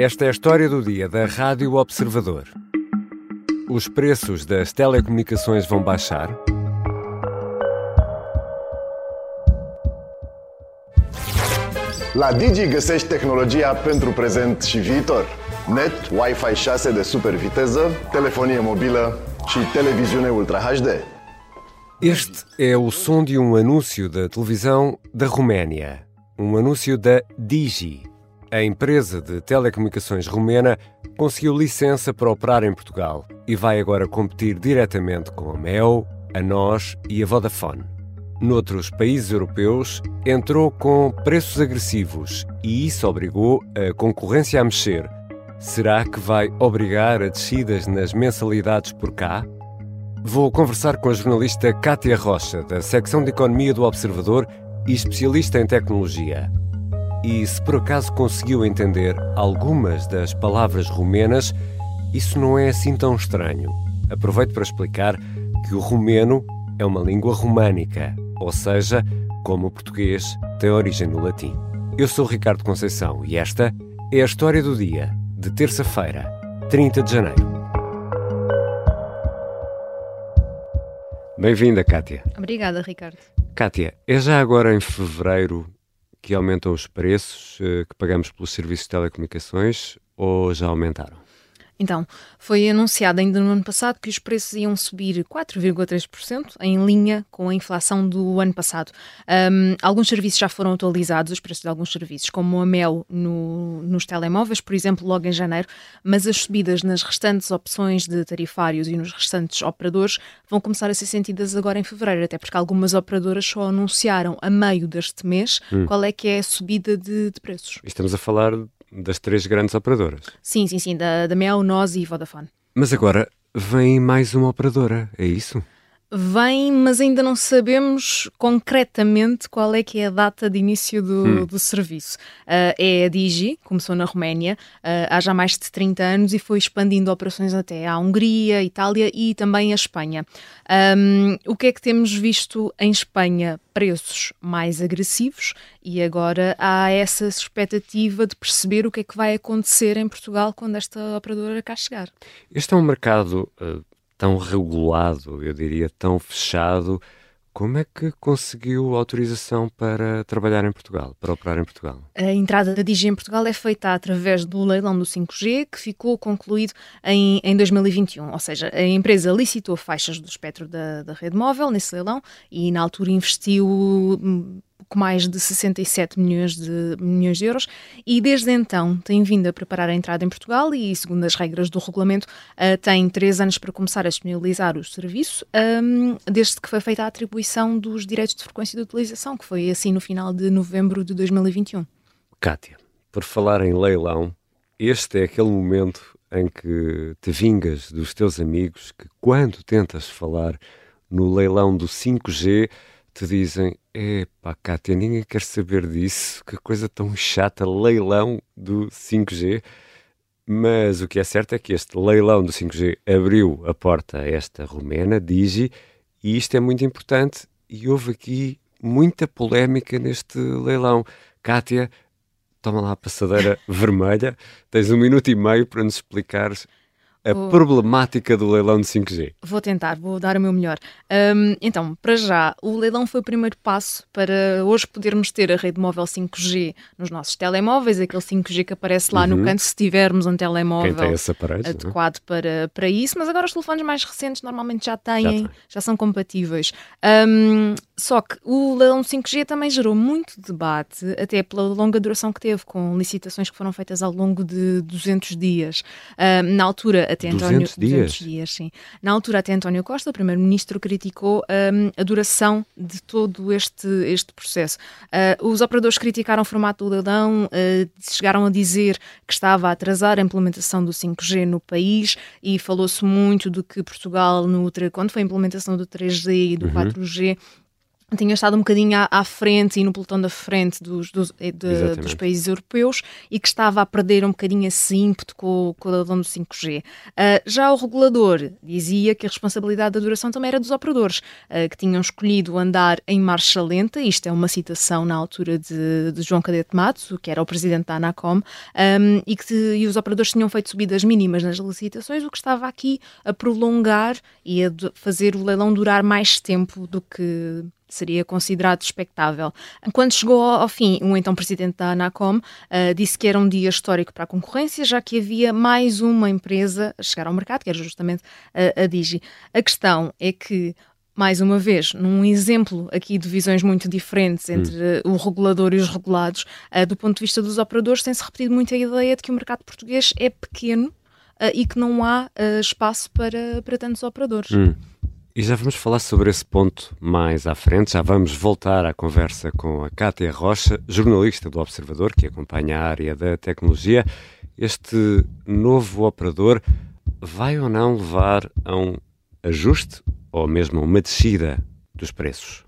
Esta é a história do dia da Rádio Observador. Os preços das telecomunicações vão baixar? La Digi găsești tehnologia pentru prezent și viitor. Net, Wi-Fi 6 de super viteză, telefonie mobilă și televiziune Ultra HD. Este é o som de um anúncio da televisão da Roménia. Um anúncio da Digi. A empresa de telecomunicações romena conseguiu licença para operar em Portugal e vai agora competir diretamente com a Mel, a NOS e a Vodafone. Noutros países europeus, entrou com preços agressivos e isso obrigou a concorrência a mexer. Será que vai obrigar a descidas nas mensalidades por cá? Vou conversar com a jornalista Kátia Rocha, da secção de Economia do Observador e especialista em tecnologia. E se por acaso conseguiu entender algumas das palavras rumenas, isso não é assim tão estranho. Aproveito para explicar que o rumeno é uma língua românica, ou seja, como o português tem origem no latim. Eu sou Ricardo Conceição e esta é a história do dia, de terça-feira, 30 de janeiro. Bem-vinda, Kátia. Obrigada, Ricardo. Kátia, é já agora em fevereiro que aumentam os preços eh, que pagamos pelos serviços de telecomunicações ou já aumentaram? Então, foi anunciado ainda no ano passado que os preços iam subir 4,3%, em linha com a inflação do ano passado. Um, alguns serviços já foram atualizados, os preços de alguns serviços, como a Mel no, nos telemóveis, por exemplo, logo em janeiro, mas as subidas nas restantes opções de tarifários e nos restantes operadores vão começar a ser sentidas agora em fevereiro, até porque algumas operadoras só anunciaram a meio deste mês hum. qual é que é a subida de, de preços. Estamos a falar das três grandes operadoras. Sim, sim, sim, da, da Mel, Nós e Vodafone. Mas agora vem mais uma operadora, é isso? Vem, mas ainda não sabemos concretamente qual é que é a data de início do, hum. do serviço. Uh, é a Digi, começou na Roménia uh, há já mais de 30 anos e foi expandindo operações até à Hungria, Itália e também à Espanha. Um, o que é que temos visto em Espanha? Preços mais agressivos e agora há essa expectativa de perceber o que é que vai acontecer em Portugal quando esta operadora cá chegar. Este é um mercado uh tão regulado, eu diria tão fechado, como é que conseguiu autorização para trabalhar em Portugal, para operar em Portugal? A entrada da Digi em Portugal é feita através do leilão do 5G, que ficou concluído em, em 2021. Ou seja, a empresa licitou faixas do espectro da, da rede móvel nesse leilão e, na altura, investiu hum, pouco mais de 67 milhões de, milhões de euros e desde então tem vindo a preparar a entrada em Portugal e, segundo as regras do regulamento, uh, tem três anos para começar a disponibilizar o serviço, um, desde que foi feita a atribuição dos direitos de frequência de utilização, que foi assim no final de novembro de 2021. Kátia, por falar em leilão, este é aquele momento em que te vingas dos teus amigos que, quando tentas falar no leilão do 5G, te dizem: Epá, Cátia, ninguém quer saber disso, que coisa tão chata, leilão do 5G. Mas o que é certo é que este leilão do 5G abriu a porta a esta romena, Digi, e isto é muito importante. E houve aqui muita polémica neste leilão. Kátia, toma lá a passadeira vermelha, tens um minuto e meio para nos explicares a vou... problemática do leilão de 5G? Vou tentar, vou dar o meu melhor. Um, então, para já, o leilão foi o primeiro passo para hoje podermos ter a rede móvel 5G nos nossos telemóveis, aquele 5G que aparece lá uhum. no canto se tivermos um telemóvel aparelho, é? adequado para, para isso, mas agora os telefones mais recentes normalmente já têm, já, já são compatíveis. Um, só que o leilão 5G também gerou muito debate, até pela longa duração que teve, com licitações que foram feitas ao longo de 200 dias. Um, na altura, até 200 António, dias? 200 dias, sim. Na altura, até António Costa, o primeiro-ministro, criticou um, a duração de todo este, este processo. Uh, os operadores criticaram o formato do leilão, uh, chegaram a dizer que estava a atrasar a implementação do 5G no país e falou-se muito de que Portugal, no, quando foi a implementação do 3G e do uhum. 4G, tinha estado um bocadinho à, à, frente e no pelotão da frente dos, dos, eh, de, dos, países europeus e que estava a perder um bocadinho esse ímpeto com, com o adão do 5G. Uh, ah, já o regulador dizia que a responsabilidade da duração também era dos operadores, uh, que tinham escolhido andar em marcha lenta, isto é uma citação na altura de, de João Cadete Matos, que era o presidente da Anacom, um, e que e os operadores tinham feito subidas mínimas nas licitações, o que estava aqui a prolongar e a fazer o leilão durar mais tempo do que seria considerado expectável. Quando chegou ao fim, o então presidente da Anacom uh, disse que era um dia histórico para a concorrência, já que havia mais uma empresa a chegar ao mercado, que era justamente uh, a Digi. A questão é que mais uma vez, num exemplo aqui de visões muito diferentes entre hum. o regulador e os regulados, uh, do ponto de vista dos operadores, tem-se repetido muito a ideia de que o mercado português é pequeno uh, e que não há uh, espaço para, para tantos operadores. Hum. E já vamos falar sobre esse ponto mais à frente. Já vamos voltar à conversa com a Cátia Rocha, jornalista do Observador, que acompanha a área da tecnologia. Este novo operador vai ou não levar a um ajuste ou mesmo a uma descida dos preços?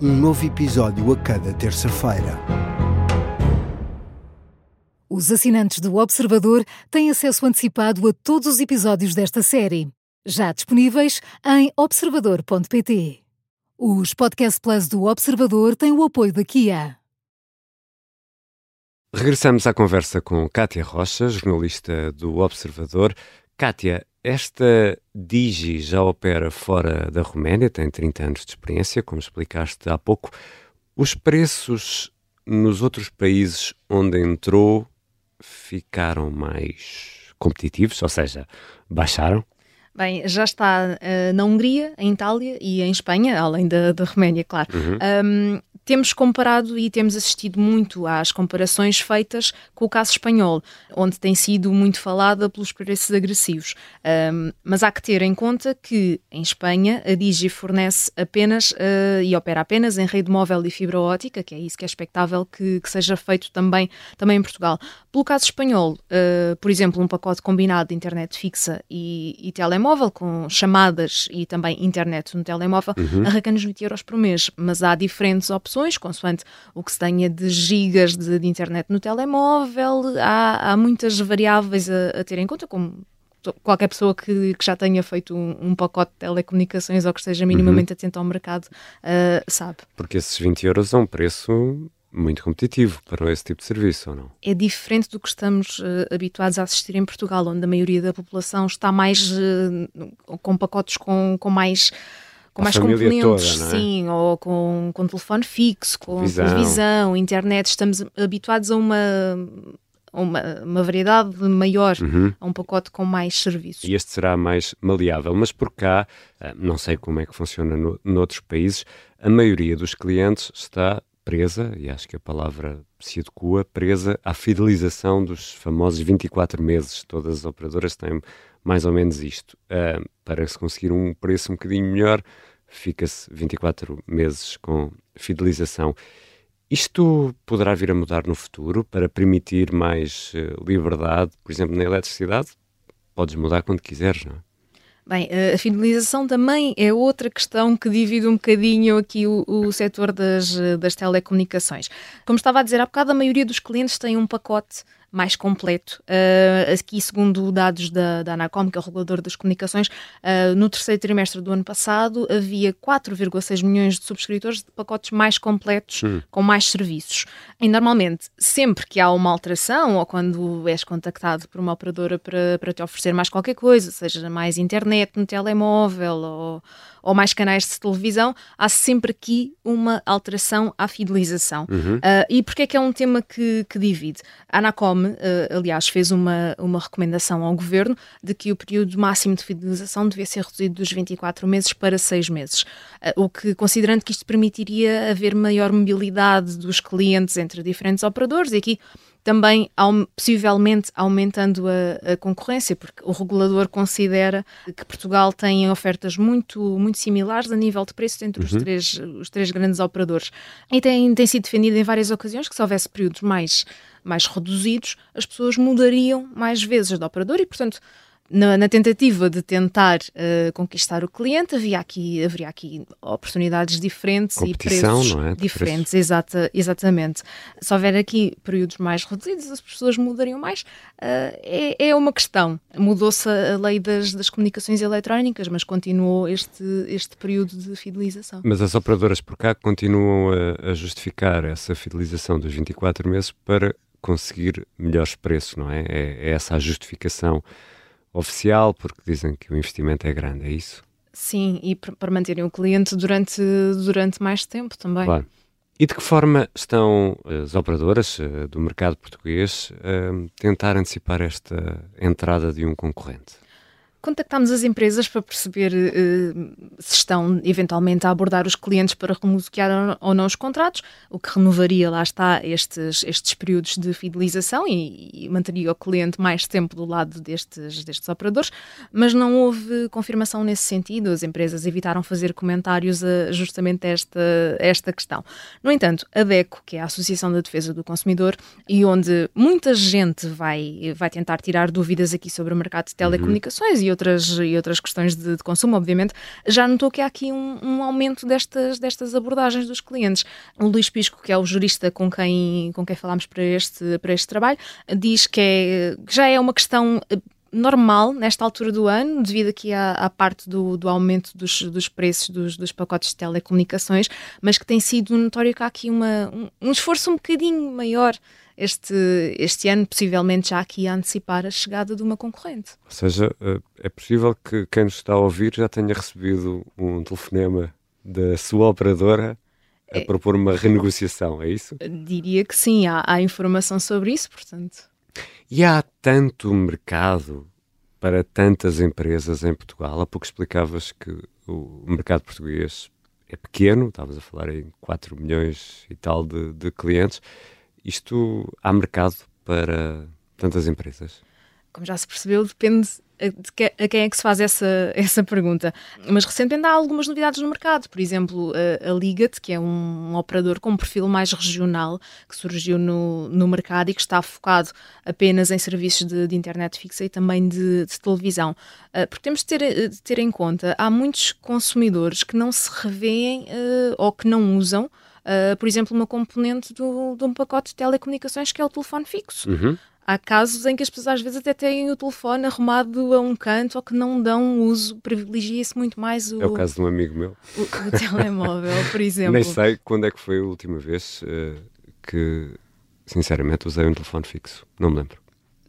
um novo episódio a cada terça-feira. Os assinantes do Observador têm acesso antecipado a todos os episódios desta série, já disponíveis em observador.pt. Os Podcast Plus do Observador têm o apoio da Kia. Regressamos à conversa com Kátia Rocha, jornalista do Observador. Kátia, esta Digi já opera fora da Roménia, tem 30 anos de experiência, como explicaste há pouco. Os preços nos outros países onde entrou ficaram mais competitivos, ou seja, baixaram? Bem, já está uh, na Hungria, em Itália e em Espanha, além da, da Roménia, claro. Uhum. Um, temos comparado e temos assistido muito às comparações feitas com o caso espanhol, onde tem sido muito falada pelos preços agressivos. Um, mas há que ter em conta que em Espanha a Digi fornece apenas uh, e opera apenas em rede móvel e fibra ótica, que é isso que é expectável que, que seja feito também, também em Portugal. Pelo caso espanhol, uh, por exemplo, um pacote combinado de internet fixa e, e telemóvel, com chamadas e também internet no telemóvel, uhum. arranca-nos 20 euros por mês, mas há diferentes opções opções, consoante o que se tenha de gigas de, de internet no telemóvel. Há, há muitas variáveis a, a, ter em conta, como qualquer pessoa que, que já tenha feito um, um, pacote de telecomunicações ou que esteja minimamente uhum. atento ao mercado uh, sabe. Porque esses 20 euros é um preço muito competitivo para esse tipo de serviço, ou não? É diferente do que estamos uh, habituados a assistir em Portugal, onde a maioria da população está mais uh, com pacotes com, com mais com mais componentes, toda, é? sim, ou com, com telefone fixo, com televisão. televisão, internet, estamos habituados a uma uma, uma variedade maior, uhum. a um pacote com mais serviços. E este será mais maleável, mas por cá, eh, não sei como é que funciona no, noutros países, a maioria dos clientes está presa, e acho que a palavra se adequa, presa à fidelização dos famosos 24 meses. Todas as operadoras têm mais ou menos isto. Uh, para se conseguir um preço um bocadinho melhor, fica-se 24 meses com fidelização. Isto poderá vir a mudar no futuro para permitir mais uh, liberdade, por exemplo, na eletricidade? Podes mudar quando quiseres, não é? Bem, a fidelização também é outra questão que divide um bocadinho aqui o, o setor das, das telecomunicações. Como estava a dizer há bocado, a maioria dos clientes tem um pacote mais completo. Uh, aqui, segundo dados da, da Anacom, que é o regulador das comunicações, uh, no terceiro trimestre do ano passado havia 4,6 milhões de subscritores de pacotes mais completos, com mais serviços. E normalmente, sempre que há uma alteração ou quando és contactado por uma operadora para, para te oferecer mais qualquer coisa, seja mais internet no telemóvel ou ou mais canais de televisão, há sempre aqui uma alteração à fidelização. Uhum. Uh, e porquê é que é um tema que, que divide? A Anacom Telecom, uh, aliás, fez uma, uma recomendação ao governo de que o período máximo de fidelização devia ser reduzido dos 24 meses para 6 meses, uh, o que, considerando que isto permitiria haver maior mobilidade dos clientes entre diferentes operadores, e aqui também possivelmente aumentando a, a, concorrência, porque o regulador considera que Portugal tem ofertas muito, muito similares a nível de preços entre uhum. os, três, os três grandes operadores. E tem, tem sido defendido em várias ocasiões que se houvesse períodos mais, mais reduzidos, as pessoas mudariam mais vezes de operador e, portanto, na, na, tentativa de tentar uh, conquistar o cliente, havia aqui, haveria aqui oportunidades diferentes Competição, e preços é? diferentes. Exata, exatamente. Se houver aqui períodos mais reduzidos, as pessoas mudariam mais. Uh, é, é, uma questão. Mudou-se a lei das, das comunicações eletrónicas, mas continuou este, este período de fidelização. Mas as operadoras por cá continuam a, a justificar essa fidelização dos 24 meses para conseguir melhores preços, não é? É, é essa a justificação oficial, porque dizem que o investimento é grande, é isso? Sim, e para manterem o cliente durante, durante mais tempo também. Claro. E de que forma estão as operadoras uh, do mercado português a uh, tentar antecipar esta entrada de um concorrente? Contactámos as empresas para perceber uh, se estão eventualmente a abordar os clientes para renegociar ou não os contratos, o que renovaria, lá está, estes, estes períodos de fidelização e, e, manteria o cliente mais tempo do lado destes, destes operadores, mas não houve confirmação nesse sentido. As empresas evitaram fazer comentários a justamente esta, esta questão. No entanto, a DECO, que é a Associação da Defesa do Consumidor, e onde muita gente vai, vai tentar tirar dúvidas aqui sobre o mercado de telecomunicações uhum. e outras, e outras questões de, de consumo, obviamente, já notou que há aqui um, um, aumento destas, destas abordagens dos clientes. O Luís Pisco, que é o jurista com quem, com quem falámos para este, para este trabalho, diz que, é, que já é uma questão eh, normal nesta altura do ano, devido aqui à, à parte do, do aumento dos, dos preços dos, dos, pacotes de telecomunicações, mas que tem sido notório que há aqui uma, um, um esforço um bocadinho maior este, este ano, possivelmente já aqui a antecipar a chegada de uma concorrente. Ou seja, eh, é possível que quem nos está a ouvir já tenha recebido um telefonema da sua operadora a é, propor uma renegociação, é isso? Diria que sim, há, há informação sobre isso, portanto. E há tanto mercado para tantas empresas em Portugal? Há pouco explicavas que o mercado português é pequeno, estavas a falar em 4 milhões e tal de, de clientes. Isto há mercado para tantas empresas? Como já se percebeu, depende a quem é que se faz essa, essa pergunta. Mas recentemente há algumas novidades no mercado. Por exemplo, a, a Ligat, que é um, operador com um perfil mais regional, que surgiu no, no mercado e que está focado apenas em serviços de, de internet fixa e também de, de televisão. Uh, porque temos de ter, de ter em conta, há muitos consumidores que não se revêem uh, ou que não usam uh, por exemplo, uma componente do, de um pacote de telecomunicações que é o telefone fixo. Uhum. Há casos em que as pessoas às vezes até têm o telefone arrumado a um canto ou que não dão uso, privilegia-se muito mais o. É o caso de um amigo meu. O, o telemóvel, por exemplo. Nem sei quando é que foi a última vez uh, que, sinceramente, usei um telefone fixo. Não me lembro.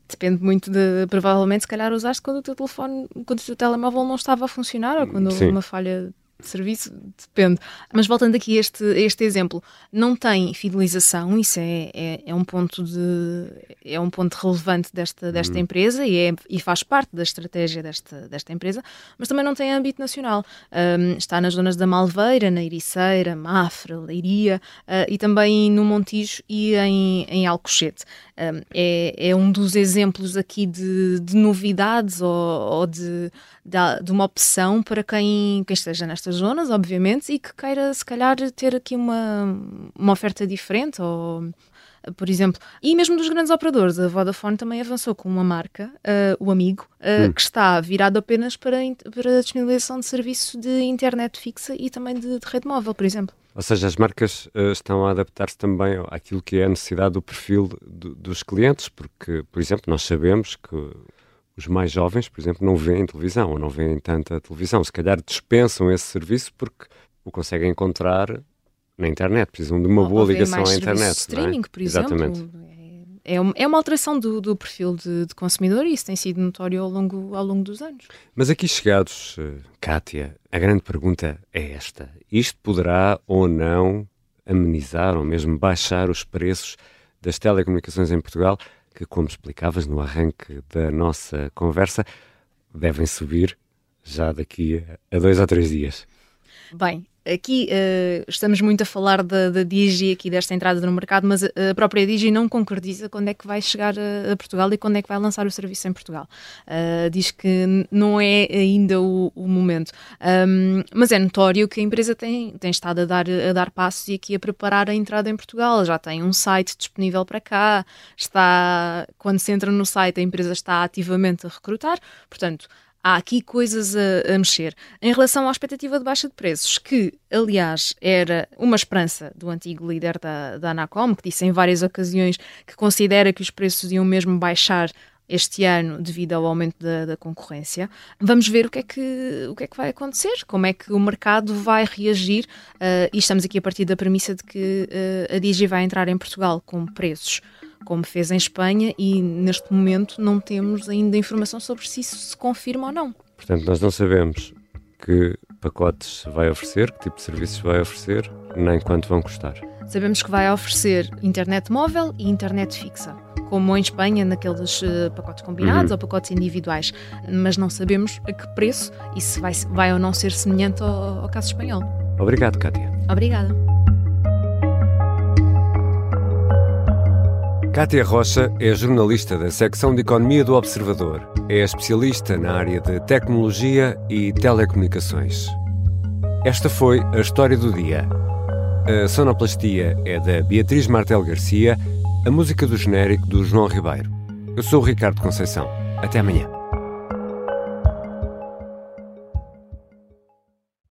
Depende muito de. Provavelmente, se calhar, usaste quando o teu telefone, quando o teu telemóvel não estava a funcionar ou quando Sim. houve uma falha serviço, depende. Mas voltando aqui a este, este exemplo, não tem fidelização, isso é, é, é, um ponto de é um ponto relevante desta, desta uhum. empresa e, é, e faz parte da estratégia desta, desta empresa, mas também não tem âmbito nacional. Um, está nas zonas da Malveira, na Ericeira, Mafra, Leiria uh, e também no Montijo e em, em Alcochete. Um, é, é um dos exemplos aqui de, de novidades ou, ou de, de, de, uma opção para quem, quem esteja nestas zonas, obviamente, e que queira, se calhar, ter aqui uma, uma oferta diferente ou por exemplo. E mesmo dos grandes operadores, a Vodafone também avançou com uma marca, uh, o Amigo, uh, hum. que está virado apenas para, para a disponibilização de serviço de internet fixa e também de, de rede móvel, por exemplo. Ou seja, as marcas uh, estão a adaptar-se também àquilo que é a necessidade do perfil do, dos clientes, porque, por exemplo, nós sabemos que os mais jovens, por exemplo, não veem televisão ou não veem tanta televisão. Se calhar dispensam esse serviço porque o conseguem encontrar na internet, precisam de uma ou, boa ligação à internet. Streaming, é? por exemplo. Exatamente. É, é uma alteração do, do perfil de, de, consumidor e isso tem sido notório ao longo, ao longo dos anos. Mas aqui chegados, uh, Kátia, a grande pergunta é esta: isto poderá ou não amenizar ou mesmo baixar os preços das telecomunicações em Portugal? Que, como explicavas no arranque da nossa conversa, devem subir já daqui a dois ou três dias. Bem, aqui uh, estamos muito a falar da, da Digi, aqui desta entrada no mercado, mas a, própria Digi não concretiza quando é que vai chegar a, a, Portugal e quando é que vai lançar o serviço em Portugal. Uh, diz que não é ainda o, o momento. Um, mas é notório que a empresa tem, tem estado a dar, a dar passos e aqui a preparar a entrada em Portugal. Já tem um site disponível para cá, está, quando se entra no site, a empresa está ativamente a recrutar, portanto há aqui coisas a, a, mexer. Em relação à expectativa de baixa de preços, que, aliás, era uma esperança do antigo líder da, da Anacom, que disse em várias ocasiões que considera que os preços iam mesmo baixar este ano devido ao aumento da, da, concorrência. Vamos ver o que, é que, o que é que vai acontecer, como é que o mercado vai reagir uh, e estamos aqui a partir da premissa de que uh, a Digi vai entrar em Portugal com preços como fez em Espanha, e neste momento não temos ainda informação sobre se isso se confirma ou não. Portanto, nós não sabemos que pacotes vai oferecer, que tipo de serviços vai oferecer, nem quanto vão custar. Sabemos que vai oferecer internet móvel e internet fixa, como em Espanha, naqueles uh, pacotes combinados uhum. ou pacotes individuais, mas não sabemos a que preço e se vai, vai ou não ser semelhante ao, ao caso espanhol. Obrigado, Kátia. Obrigada. Cátia Rocha é jornalista da secção de Economia do Observador. É especialista na área de tecnologia e telecomunicações. Esta foi a história do dia. A sonoplastia é da Beatriz Martel Garcia, a música do genérico do João Ribeiro. Eu sou o Ricardo Conceição. Até amanhã.